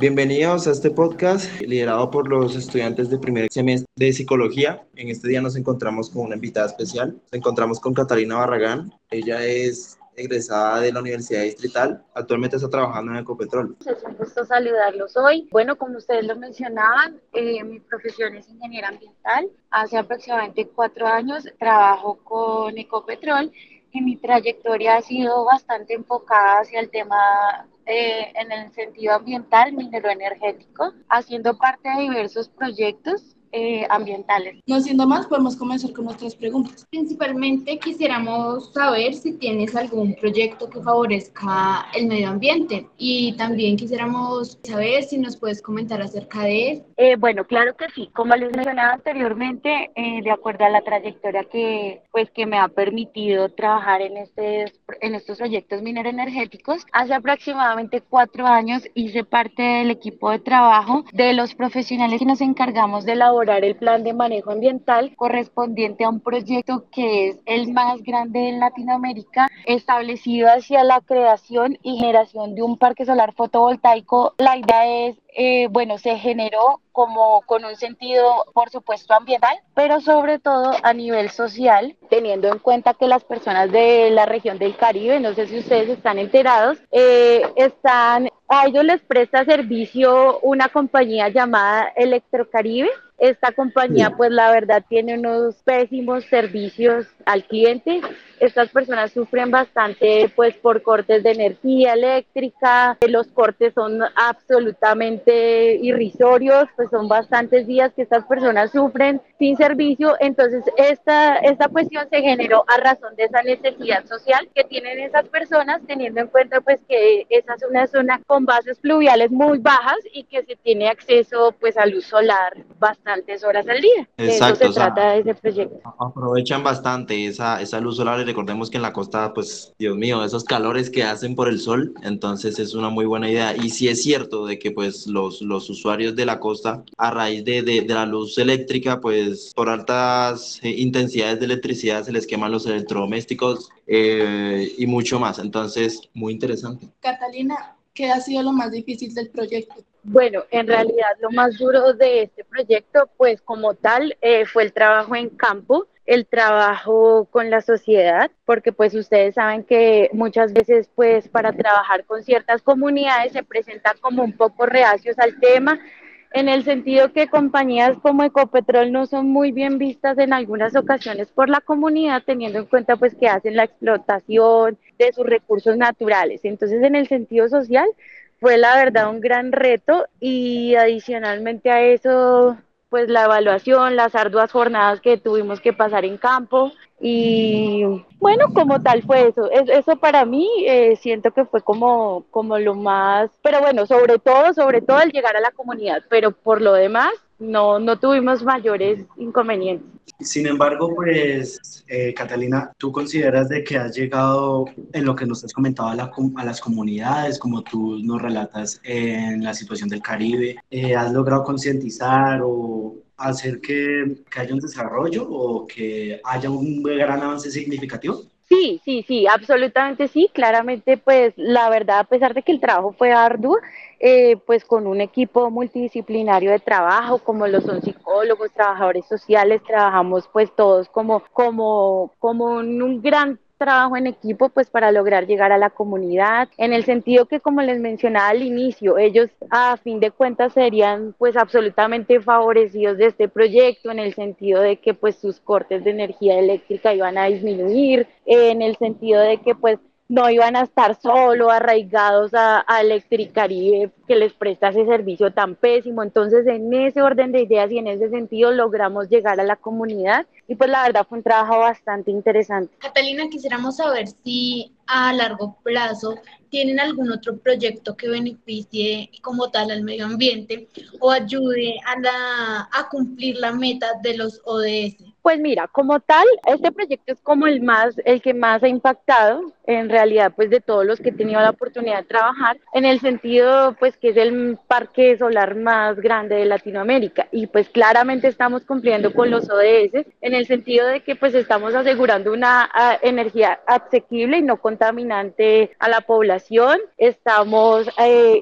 Bienvenidos a este podcast liderado por los estudiantes de primer semestre de psicología. En este día nos encontramos con una invitada especial. Nos encontramos con Catalina Barragán. Ella es egresada de la Universidad Distrital. Actualmente está trabajando en Ecopetrol. Es un gusto saludarlos hoy. Bueno, como ustedes lo mencionaban, eh, mi profesión es ingeniera ambiental. Hace aproximadamente cuatro años trabajo con Ecopetrol y mi trayectoria ha sido bastante enfocada hacia el tema eh, en el sentido ambiental, minero energético, haciendo parte de diversos proyectos eh, ambientales. No siendo más, podemos comenzar con nuestras preguntas. Principalmente quisiéramos saber si tienes algún proyecto que favorezca el medio ambiente y también quisiéramos saber si nos puedes comentar acerca de él. Eh, bueno, claro que sí. Como les mencionaba anteriormente, eh, de acuerdo a la trayectoria que, pues, que me ha permitido trabajar en, este, en estos proyectos minero-energéticos, hace aproximadamente cuatro años hice parte del equipo de trabajo de los profesionales que nos encargamos de elaborar el plan de manejo ambiental correspondiente a un proyecto que es el más grande en Latinoamérica, establecido hacia la creación y generación de un parque solar fotovoltaico. La idea es eh, bueno, se generó como con un sentido, por supuesto, ambiental, pero sobre todo a nivel social, teniendo en cuenta que las personas de la región del Caribe, no sé si ustedes están enterados, eh, están, a ellos les presta servicio una compañía llamada Electrocaribe, esta compañía, pues la verdad, tiene unos pésimos servicios al cliente. Estas personas sufren bastante, pues, por cortes de energía eléctrica. Los cortes son absolutamente irrisorios, pues son bastantes días que estas personas sufren sin servicio. Entonces, esta, esta cuestión se generó a razón de esa necesidad social que tienen esas personas, teniendo en cuenta, pues, que esa es una zona con bases fluviales muy bajas y que se tiene acceso, pues, a luz solar bastante horas al día. Exacto, eso se trata de ese proyecto. Aprovechan bastante esa, esa luz solar y recordemos que en la costa, pues, Dios mío, esos calores que hacen por el sol, entonces es una muy buena idea. Y sí es cierto de que, pues, los, los usuarios de la costa, a raíz de, de, la luz eléctrica, pues, por altas eh, intensidades de electricidad se les queman los electrodomésticos eh, y mucho más. Entonces, muy interesante. Catalina, ¿qué ha sido lo más difícil del proyecto? Bueno, en realidad lo más duro de este proyecto, pues como tal, eh, fue el trabajo en campo, el trabajo con la sociedad, porque pues ustedes saben que muchas veces pues para trabajar con ciertas comunidades se presentan como un poco reacios al tema, en el sentido que compañías como Ecopetrol no son muy bien vistas en algunas ocasiones por la comunidad, teniendo en cuenta pues que hacen la explotación de sus recursos naturales. Entonces, en el sentido social, fue la verdad un gran reto y adicionalmente a eso, pues la evaluación, las arduas jornadas que tuvimos que pasar en campo y bueno, como tal fue eso. eso para mí eh, siento que fue como, como lo más, pero bueno, sobre todo, sobre todo el llegar a la comunidad, pero por lo demás no, no tuvimos mayores inconvenientes. Sin embargo, pues, eh, Catalina, ¿tú consideras de que has llegado en lo que nos has comentado a, a las comunidades, como tú nos relatas en la situación del Caribe? Eh, ¿Has logrado concientizar o hacer que, que haya un desarrollo o que haya un gran avance significativo? Sí, sí, sí, absolutamente sí. Claramente, pues la verdad, a pesar de que el trabajo fue arduo, eh, pues con un equipo multidisciplinario de trabajo, como lo son psicólogos, trabajadores sociales, trabajamos pues todos como, como, como en un gran trabajo en equipo pues para lograr llegar a la comunidad en el sentido que como les mencionaba al inicio ellos a fin de cuentas serían pues absolutamente favorecidos de este proyecto en el sentido de que pues sus cortes de energía eléctrica iban a disminuir en el sentido de que pues no iban a estar solo arraigados a, a Electricaribe que les presta ese servicio tan pésimo. Entonces, en ese orden de ideas y en ese sentido logramos llegar a la comunidad y pues la verdad fue un trabajo bastante interesante. Catalina, quisiéramos saber si a largo plazo tienen algún otro proyecto que beneficie como tal al medio ambiente o ayude a, la, a cumplir la meta de los ODS. Pues mira, como tal, este proyecto es como el más, el que más ha impactado en realidad pues de todos los que he tenido la oportunidad de trabajar, en el sentido pues que es el parque solar más grande de Latinoamérica y pues claramente estamos cumpliendo con los ODS en el sentido de que pues estamos asegurando una ah, energía asequible y no contaminante a la población, estamos eh,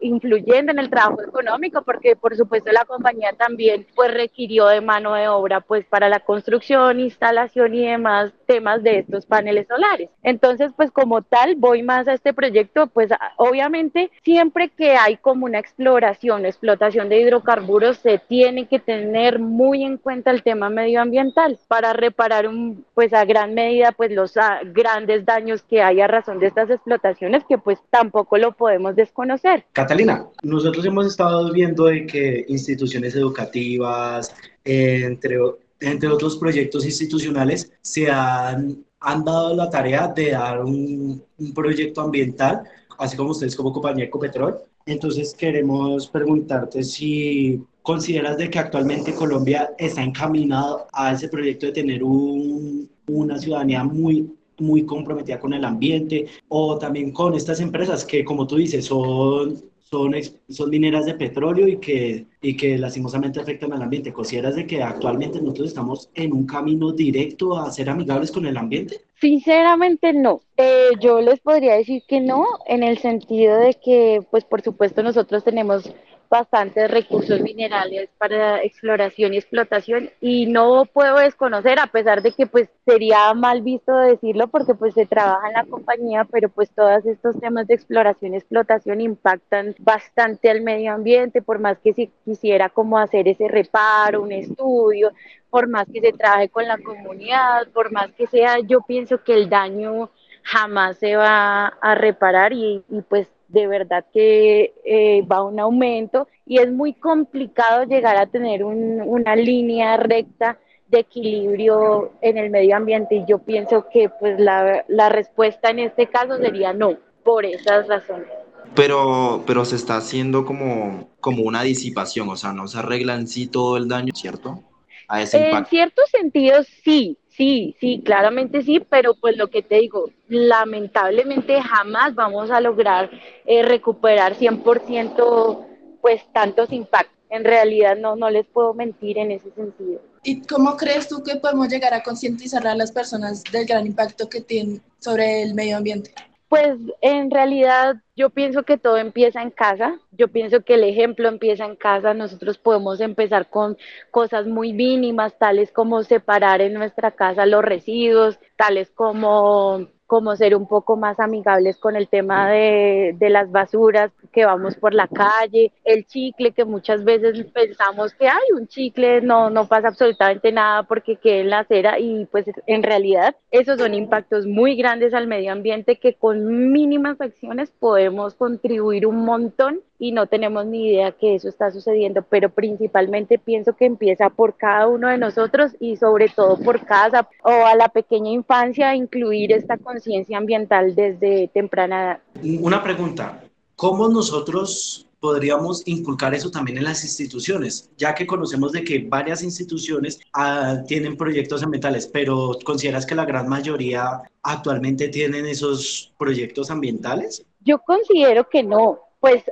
influyendo en el trabajo económico porque por supuesto la compañía también pues requirió de mano de obra pues para la construcción, instalación y demás temas de estos paneles solares. Entonces pues como tal voy más a este proyecto pues obviamente siempre que hay como una exploración, explotación de hidrocarburos se tiene que tener muy en cuenta el tema medioambiental para reparar un pues a gran medida pues los ah, grandes daños que hay a razón de estas explotaciones que pues tampoco lo podemos desconocer. Catalina, nosotros hemos estado viendo de que instituciones educativas, entre, entre otros proyectos institucionales, se han, han dado la tarea de dar un, un proyecto ambiental, así como ustedes como compañía Ecopetrol. Entonces queremos preguntarte si consideras de que actualmente Colombia está encaminado a ese proyecto de tener un, una ciudadanía muy muy comprometida con el ambiente o también con estas empresas que como tú dices son son, son mineras de petróleo y que, y que lastimosamente afectan al ambiente. ¿Consideras de que actualmente nosotros estamos en un camino directo a ser amigables con el ambiente? Sinceramente no. Eh, yo les podría decir que no, en el sentido de que, pues por supuesto, nosotros tenemos bastantes recursos minerales para exploración y explotación y no puedo desconocer a pesar de que pues sería mal visto decirlo porque pues se trabaja en la compañía pero pues todos estos temas de exploración y explotación impactan bastante al medio ambiente por más que se quisiera como hacer ese reparo, un estudio, por más que se trabaje con la comunidad, por más que sea, yo pienso que el daño jamás se va a reparar y, y pues de verdad que eh, va un aumento y es muy complicado llegar a tener una línea recta de equilibrio en el medio ambiente y yo pienso que pues la, la respuesta en este caso sería no, por esas razones. Pero, pero se está haciendo como, como una disipación, o sea, no se arregla en sí todo el daño, ¿cierto? A ese en cierto sentido sí, Sí, sí, claramente sí, pero pues lo que te digo, lamentablemente jamás vamos a lograr eh, recuperar 100% pues tantos impactos. En realidad no, no les puedo mentir en ese sentido. ¿Y cómo crees tú que podemos llegar a concientizar a las personas del gran impacto que tienen sobre el medio ambiente? Pues en realidad yo pienso que todo empieza en casa, yo pienso que el ejemplo empieza en casa, nosotros podemos empezar con cosas muy mínimas, tales como separar en nuestra casa los residuos, tales como como ser un poco más amigables con el tema de, de, las basuras que vamos por la calle, el chicle que muchas veces pensamos que hay un chicle, no, no pasa absolutamente nada porque queda en la acera y pues en realidad esos son impactos muy grandes al medio ambiente que con mínimas acciones podemos contribuir un montón y no tenemos ni idea que eso está sucediendo, pero principalmente pienso que empieza por cada uno de nosotros y sobre todo por casa o a la pequeña infancia incluir esta conciencia ambiental desde temprana edad. Una pregunta, ¿cómo nosotros podríamos inculcar eso también en las instituciones, ya que conocemos de que varias instituciones ah, tienen proyectos ambientales, pero ¿consideras que la gran mayoría actualmente tienen esos proyectos ambientales? Yo considero que no, pues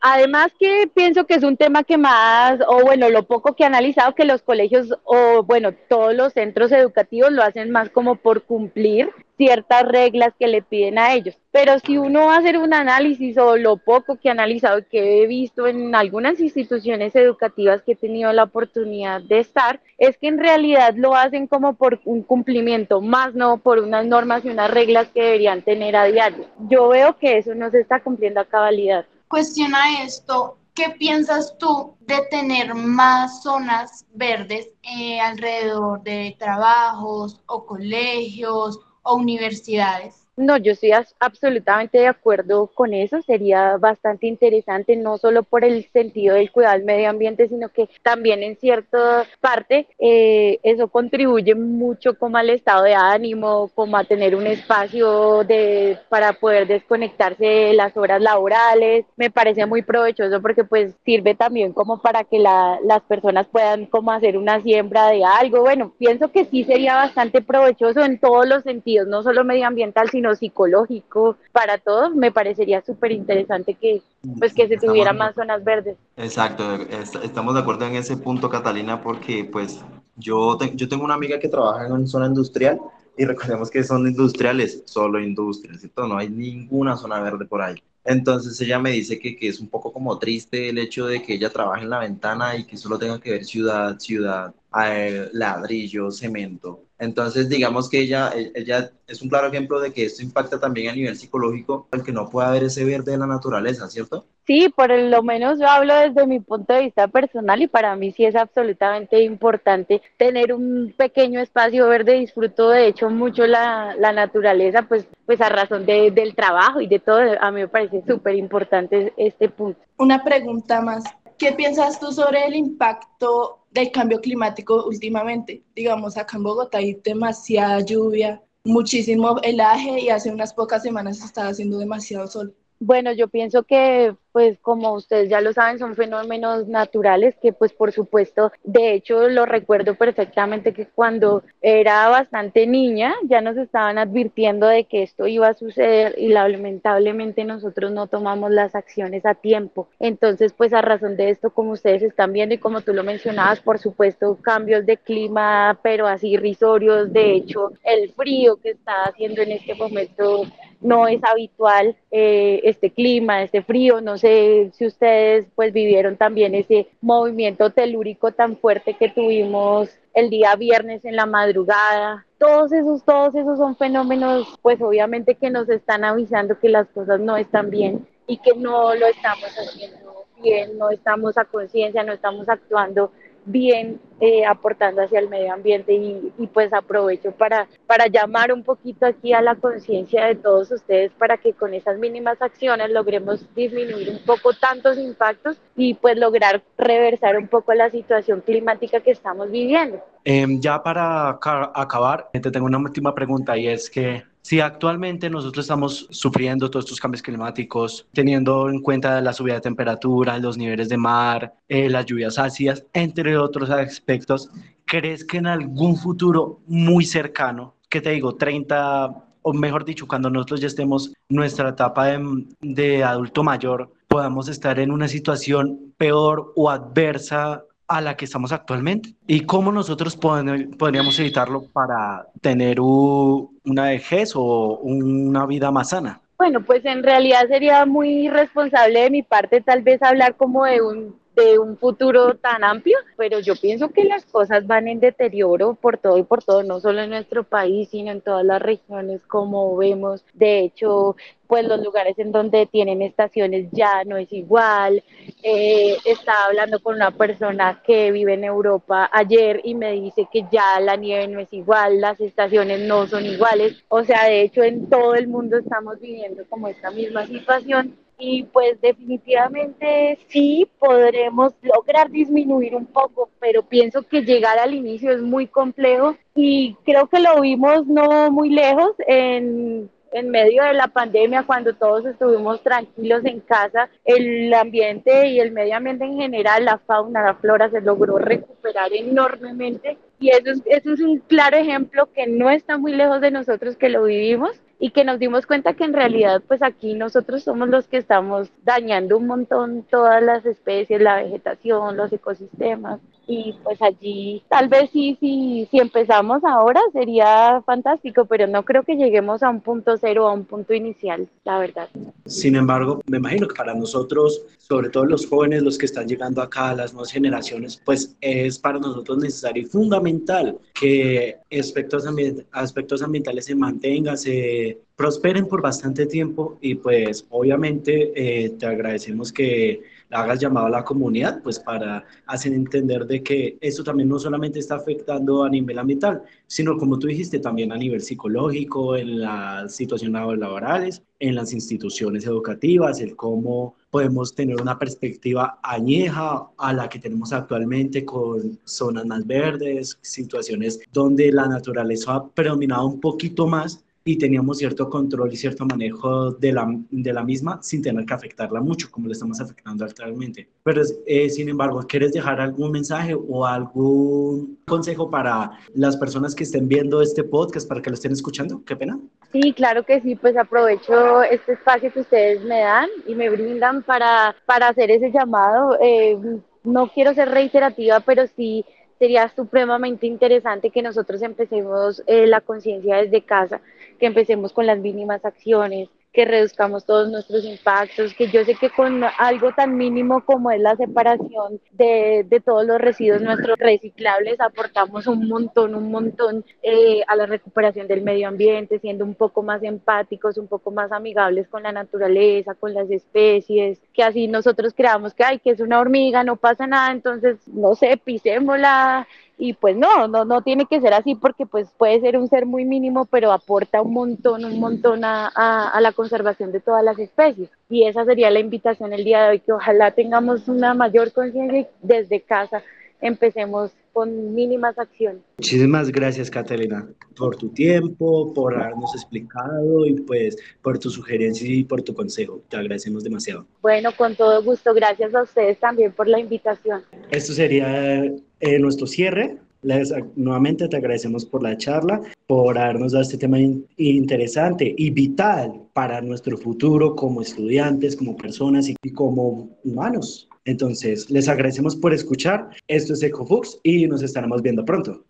además que pienso que es un tema que más, o bueno, lo poco que he analizado, que los colegios o bueno, todos los centros educativos lo hacen más como por cumplir ciertas reglas que le piden a ellos. Pero si uno va a hacer un análisis o lo poco que he analizado y que he visto en algunas instituciones educativas que he tenido la oportunidad de estar, es que en realidad lo hacen como por un cumplimiento, más no por unas normas y unas reglas que deberían tener a diario. Yo veo que eso no se está cumpliendo a cabalidad. Cuestiona esto, ¿qué piensas tú de tener más zonas verdes eh, alrededor de trabajos o colegios o universidades? No, yo estoy absolutamente de acuerdo con eso. Sería bastante interesante, no solo por el sentido del cuidado del medio ambiente, sino que también en cierta parte eh, eso contribuye mucho como al estado de ánimo, como a tener un espacio de, para poder desconectarse de las horas laborales. Me parece muy provechoso porque pues sirve también como para que las personas puedan como hacer una siembra de algo. Bueno, pienso que sí sería bastante provechoso en todos los sentidos, no solo medioambiental, sino psicológico, para todos. Me parecería súper interesante que, pues, que se tuvieran más zonas verdes. Exacto, estamos de acuerdo en ese punto, Catalina, porque pues yo, yo tengo una amiga que trabaja en una zona industrial y recordemos que son industriales, solo industrias, ¿cierto? No hay ninguna zona verde por ahí. Entonces ella me dice que, que, es un poco como triste el hecho de que ella trabaje en la ventana y que solo tenga que ver ciudad, ciudad, ladrillo, cemento. Entonces, digamos que ella, e, ella es un claro ejemplo de que esto impacta también a nivel psicológico, el que no pueda ver ese verde de la naturaleza, ¿cierto? Sí, por lo menos yo hablo desde mi punto de vista personal y para mí sí es absolutamente importante tener un pequeño espacio verde. Disfruto de hecho mucho la, la naturaleza, pues, pues a razón de, del trabajo y de todo. A mí me parece súper importante este punto. Una pregunta más. ¿Qué piensas tú sobre el impacto del cambio climático últimamente? Digamos, acá en Bogotá hay demasiada lluvia, muchísimo helaje y hace unas pocas semanas estaba haciendo demasiado sol. Bueno, yo pienso que pues como ustedes ya lo saben, son fenómenos naturales que pues por supuesto, de hecho lo recuerdo perfectamente que cuando era bastante niña ya nos estaban advirtiendo de que esto iba a suceder y lamentablemente nosotros no tomamos las acciones a tiempo. Entonces pues a razón de esto, como ustedes están viendo y como tú lo mencionabas, por supuesto cambios de clima, pero así risorios, de hecho el frío que está haciendo en este momento no es habitual, eh, este clima, este frío, no sé si ustedes pues vivieron también ese movimiento telúrico tan fuerte que tuvimos el día viernes en la madrugada. Todos esos, todos esos son fenómenos pues obviamente que nos están avisando que las cosas no están bien y que no lo estamos haciendo bien, no estamos a conciencia, no estamos actuando bien eh, aportando hacia el medio ambiente y, y, pues aprovecho para, para llamar un poquito aquí a la conciencia de todos ustedes para que con esas mínimas acciones logremos disminuir un poco tantos impactos y pues lograr reversar un poco la situación climática que estamos viviendo. Eh, ya para acabar, te tengo una última pregunta y es que si actualmente nosotros estamos sufriendo todos estos cambios climáticos, teniendo en cuenta la subida de temperatura, los niveles de mar, eh, las lluvias ácidas, entre otros aspectos, ¿crees que en algún futuro muy cercano, que te digo, 30 o mejor dicho, cuando nosotros ya estemos nuestra etapa de, de adulto mayor, podamos estar en una situación peor o adversa a la que estamos actualmente y cómo nosotros podríamos evitarlo para tener una vejez o una vida más sana. Bueno, pues en realidad sería muy irresponsable de mi parte tal vez hablar como de un de un futuro tan amplio, pero yo pienso que las cosas van en deterioro por todo y por todo, no solo en nuestro país, sino en todas las regiones, como vemos. De hecho, pues los lugares en donde tienen estaciones ya no es igual. Eh, estaba hablando con una persona que vive en Europa ayer y me dice que ya la nieve no es igual, las estaciones no son iguales. O sea, de hecho en todo el mundo estamos viviendo como esta misma situación y pues definitivamente sí podremos lograr disminuir un poco, pero pienso que llegar al inicio es muy complejo y creo que lo vimos no muy lejos en en medio de la pandemia, cuando todos estuvimos tranquilos en casa, el ambiente y el medio ambiente en general, la fauna, la flora, se logró recuperar enormemente. Y eso es, eso es un claro ejemplo que no está muy lejos de nosotros que lo vivimos y que nos dimos cuenta que en realidad pues aquí nosotros somos los que estamos dañando un montón todas las especies, la vegetación, los ecosistemas y pues allí tal vez sí, sí, si empezamos ahora sería fantástico, pero no creo que lleguemos a un punto cero, a un punto inicial, la verdad. Sin embargo, me imagino que para nosotros, sobre todo los jóvenes, los que están llegando acá, las nuevas generaciones, pues es para nosotros necesario y fundamental que aspectos, aspectos ambientales se mantengan, se prosperen por bastante tiempo y pues obviamente eh, te agradecemos que hagas llamado a la comunidad, pues para hacer entender de que esto también no solamente está afectando a nivel ambiental, sino como tú dijiste, también a nivel psicológico, en las situaciones laborales, en las instituciones educativas, el cómo podemos tener una perspectiva añeja a la que tenemos actualmente con zonas más verdes, situaciones donde la naturaleza ha predominado un poquito más y teníamos cierto control y cierto manejo de la, de la misma sin tener que afectarla mucho, como le estamos afectando actualmente. Pero, eh, sin embargo, ¿quieres dejar algún mensaje o algún consejo para las personas que estén viendo este podcast, para que lo estén escuchando? Qué pena. Sí, claro que sí, pues aprovecho este espacio que ustedes me dan y me brindan para, para hacer ese llamado. Eh, no quiero ser reiterativa, pero sí sería supremamente interesante que nosotros empecemos eh, la conciencia desde casa, que empecemos con las mínimas acciones, que reduzcamos todos nuestros impactos, que yo sé que con algo tan mínimo como es la separación de, de todos los residuos nuestros reciclables aportamos un montón, un montón eh, a la recuperación del medio ambiente, siendo un poco más empáticos, un poco más amigables con la naturaleza, con las especies, que así nosotros creamos que, ay, que es una hormiga, no pasa nada, entonces, no sé, pisémosla, y pues no, no, no tiene que ser así porque pues puede ser un ser muy mínimo, pero aporta un montón, un montón a, a, la conservación de todas las especies. Y esa sería la invitación el día de hoy, que ojalá tengamos una mayor conciencia desde casa empecemos con mínimas acciones. Muchísimas gracias, Catalina, por tu tiempo, por habernos explicado y pues por tu sugerencia y por tu consejo. Te agradecemos demasiado. Bueno, con todo gusto. Gracias a ustedes también por la invitación. Esto sería eh, nuestro cierre. Les, nuevamente te agradecemos por la charla, por habernos dado este tema interesante y vital para nuestro futuro como estudiantes, como personas y, y como humanos. Entonces, les agradecemos por escuchar. Esto es EcoFux y nos estaremos viendo pronto.